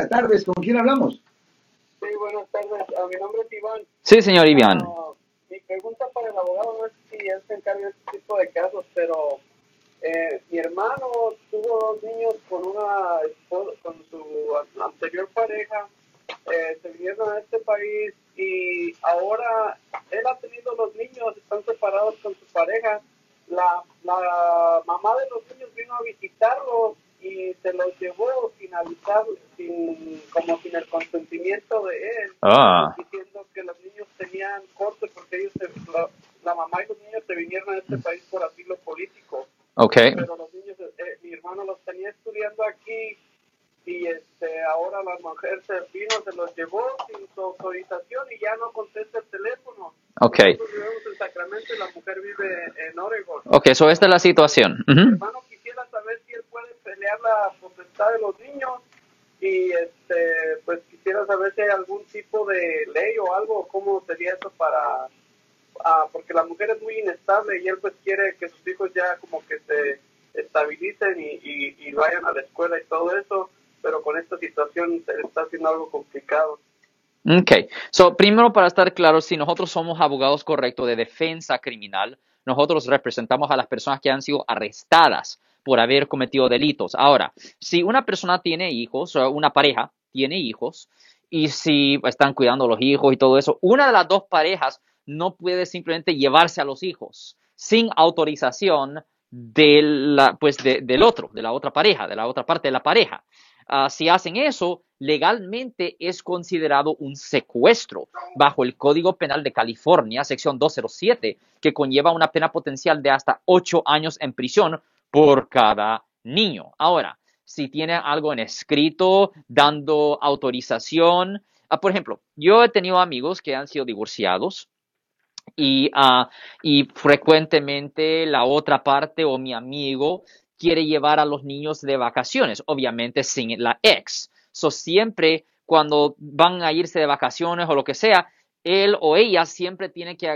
tardes. ¿Con quién hablamos? Sí, buenas tardes. Ah, mi nombre es Iván. Sí, señor Iván. Ah, mi pregunta para el abogado no es si él se encarga de este tipo de casos, pero eh, mi hermano tuvo dos niños con una esposa- con su anterior pareja. Eh, se vinieron a este país y ahora él ha tenido los niños, están separados con su pareja. La, la mamá de los niños vino a visitarlos y se los llevó sin avisar, sin, como sin el consentimiento de él Ah, diciendo que los niños tenían corte porque ellos se- la, la mamá y los niños se vinieron a este país por asilo político ok. pero los niños eh, mi hermano los tenía estudiando aquí y este ahora la mujer se vino se los llevó sin su autorización y ya no contesta el teléfono Ok. nosotros vivimos en Sacramento y la mujer vive en Oregon Ok, so esta es la situación. mi Ujú. hermano quisiera saber si él puede pelear la potestad de los niños y este pues quisiera saber si hay algún tipo de ley o algo cómo sería eso para ah, porque la mujer es muy inestable y él pues quiere que sus hijos ya como que se estabilicen y, y, vayan a la escuela y todo eso pero con esta situación está haciendo algo complicado. Ok, so primero para estar claro, si nosotros somos abogados correctos de defensa criminal, nosotros representamos a las personas que han sido arrestadas por haber cometido delitos. Ahora, si una persona tiene hijos, o una pareja tiene hijos, y si están cuidando a los hijos y todo eso, una de las dos parejas no puede simplemente llevarse a los hijos sin autorización de la, pues de- del otro, de la otra pareja, de la otra parte de la pareja. Ah, si hacen eso, legalmente es considerado un secuestro bajo el Código Penal de California, sección 207, que conlleva una pena potencial de hasta ocho años en prisión por cada niño. Ahora, si tiene algo en escrito dando autorización, ah, por ejemplo, yo he tenido amigos que han sido divorciados y, ah, y frecuentemente la otra parte o mi amigo quiere llevar a los niños de vacaciones, obviamente sin la ex. So, siempre cuando van a irse de vacaciones o lo que sea, él o ella siempre tiene que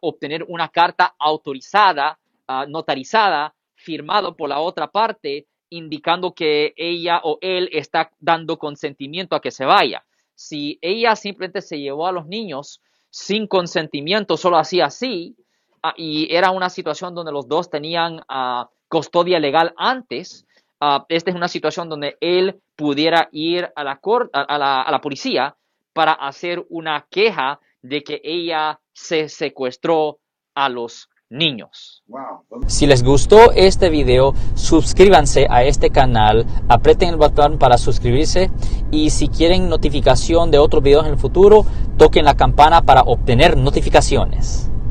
obtener una carta autorizada, notarizada, firmado por la otra parte, indicando que ella o él está dando consentimiento a que se vaya. Si ella simplemente se llevó a los niños sin consentimiento, solo hacía así, ah, y era una situación donde los dos tenían ah, custodia legal antes, ah, esta es una situación donde él pudiera ir a la, cor- a, a la, a la policía para hacer una queja de que ella se secuestró a los niños. Wow. Si les gustó este video, suscríbanse a este canal, aprieten el botón para suscribirse y si quieren notificación de otros videos en el futuro, toquen la campana para obtener notificaciones.